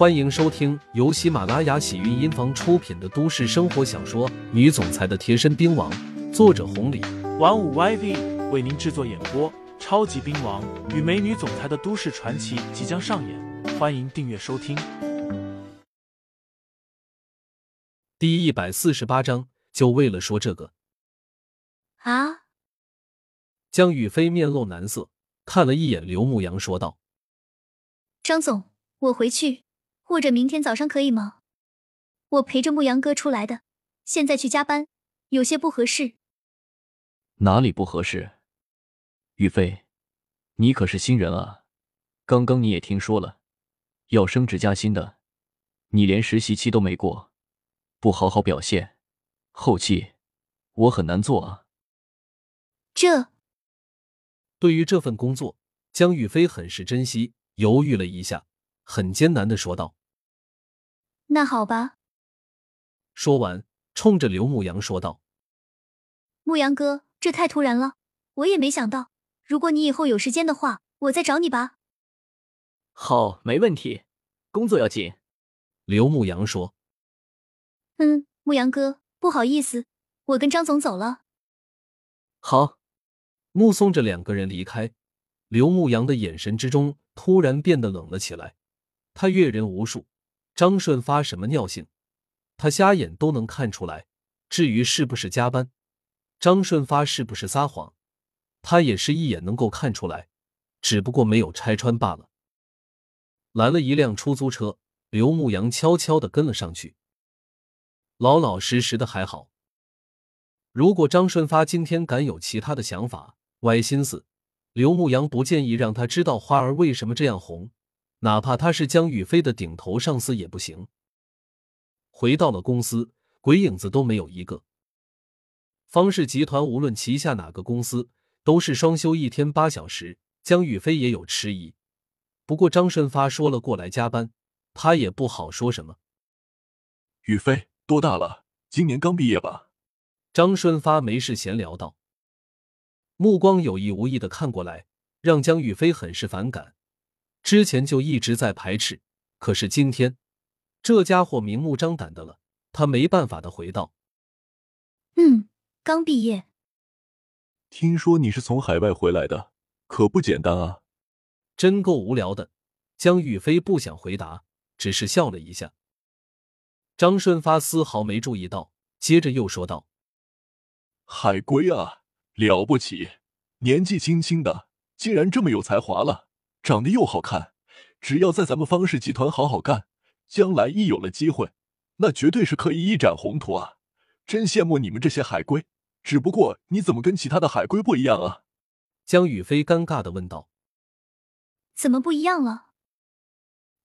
欢迎收听由喜马拉雅喜韵音房出品的都市生活小说《女总裁的贴身兵王》，作者红礼，玩五 YV 为您制作演播。超级兵王与美女总裁的都市传奇即将上演，欢迎订阅收听。第一百四十八章，就为了说这个啊！江雨飞面露难色，看了一眼刘牧阳，说道：“张总，我回去，或者明天早上可以吗？我陪着牧阳哥出来的，现在去加班，有些不合适。哪里不合适？”宇飞，你可是新人啊！刚刚你也听说了，要升职加薪的，你连实习期都没过，不好好表现，后期我很难做啊。这对于这份工作，江宇飞很是珍惜，犹豫了一下，很艰难的说道：“那好吧。”说完，冲着刘牧阳说道：“牧阳哥，这太突然了，我也没想到。”如果你以后有时间的话，我再找你吧。好，没问题。工作要紧。刘牧阳说：“嗯，牧阳哥，不好意思，我跟张总走了。”好。目送着两个人离开，刘牧阳的眼神之中突然变得冷了起来。他阅人无数，张顺发什么尿性，他瞎眼都能看出来。至于是不是加班，张顺发是不是撒谎？他也是一眼能够看出来，只不过没有拆穿罢了。来了一辆出租车，刘牧阳悄悄的跟了上去，老老实实的还好。如果张顺发今天敢有其他的想法、歪心思，刘牧阳不建议让他知道花儿为什么这样红，哪怕他是江宇飞的顶头上司也不行。回到了公司，鬼影子都没有一个。方氏集团无论旗下哪个公司。都是双休一天八小时，江宇飞也有迟疑。不过张顺发说了过来加班，他也不好说什么。宇飞多大了？今年刚毕业吧？张顺发没事闲聊道，目光有意无意的看过来，让江宇飞很是反感。之前就一直在排斥，可是今天这家伙明目张胆的了，他没办法的回道：“嗯，刚毕业。”听说你是从海外回来的，可不简单啊！真够无聊的。江宇飞不想回答，只是笑了一下。张顺发丝毫没注意到，接着又说道：“海归啊，了不起！年纪轻轻的，竟然这么有才华了，长得又好看。只要在咱们方氏集团好好干，将来一有了机会，那绝对是可以一展宏图啊！真羡慕你们这些海归。”只不过你怎么跟其他的海归不一样啊？江宇飞尴尬的问道。怎么不一样了？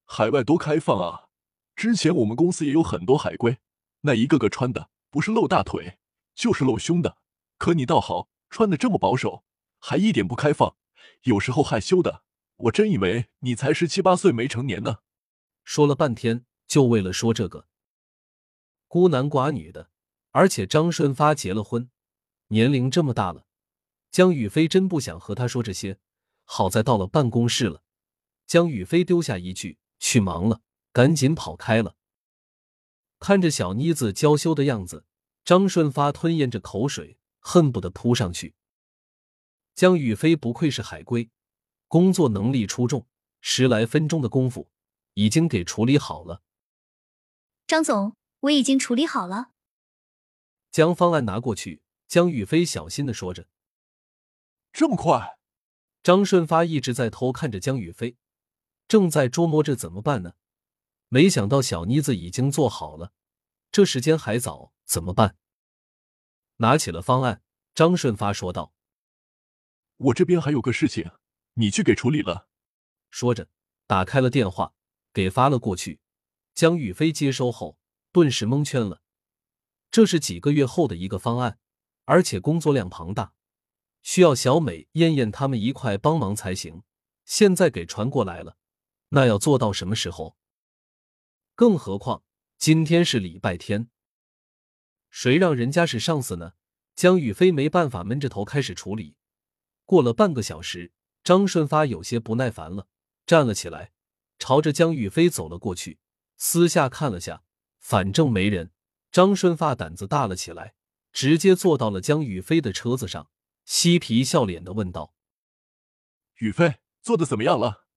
海外多开放啊！之前我们公司也有很多海归，那一个个穿的不是露大腿，就是露胸的。可你倒好，穿的这么保守，还一点不开放，有时候害羞的，我真以为你才十七八岁没成年呢。说了半天，就为了说这个，孤男寡女的，而且张顺发结了婚。年龄这么大了，江宇飞真不想和他说这些。好在到了办公室了，江宇飞丢下一句“去忙了”，赶紧跑开了。看着小妮子娇羞的样子，张顺发吞咽着口水，恨不得扑上去。江宇飞不愧是海归，工作能力出众，十来分钟的功夫已经给处理好了。张总，我已经处理好了。将方案拿过去。江宇飞小心的说着：“这么快？”张顺发一直在偷看着江宇飞，正在琢磨着怎么办呢。没想到小妮子已经做好了，这时间还早，怎么办？拿起了方案，张顺发说道：“我这边还有个事情，你去给处理了。”说着，打开了电话，给发了过去。江宇飞接收后，顿时蒙圈了。这是几个月后的一个方案。而且工作量庞大，需要小美、燕燕他们一块帮忙才行。现在给传过来了，那要做到什么时候？更何况今天是礼拜天，谁让人家是上司呢？江宇飞没办法，闷着头开始处理。过了半个小时，张顺发有些不耐烦了，站了起来，朝着江宇飞走了过去，私下看了下，反正没人。张顺发胆子大了起来，直接坐到了江宇飞的车子上，嬉皮笑脸的问道：“宇飞，做的怎么样了？”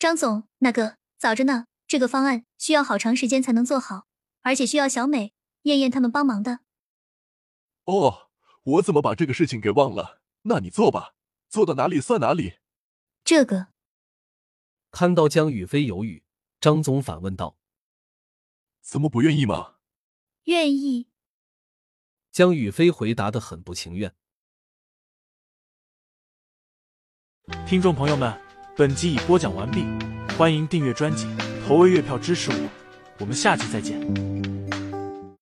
张总，那个早着呢。这个方案需要好长时间才能做好，而且需要小美、燕燕他们帮忙的。哦，我怎么把这个事情给忘了？那你做吧，做到哪里算哪里。这个。看到江雨飞犹豫，张总反问道：“怎么不愿意吗？”愿意。江雨飞回答的很不情愿。听众朋友们，本集已播讲完毕，欢迎订阅专辑。投喂月票支持我，我们下集再见。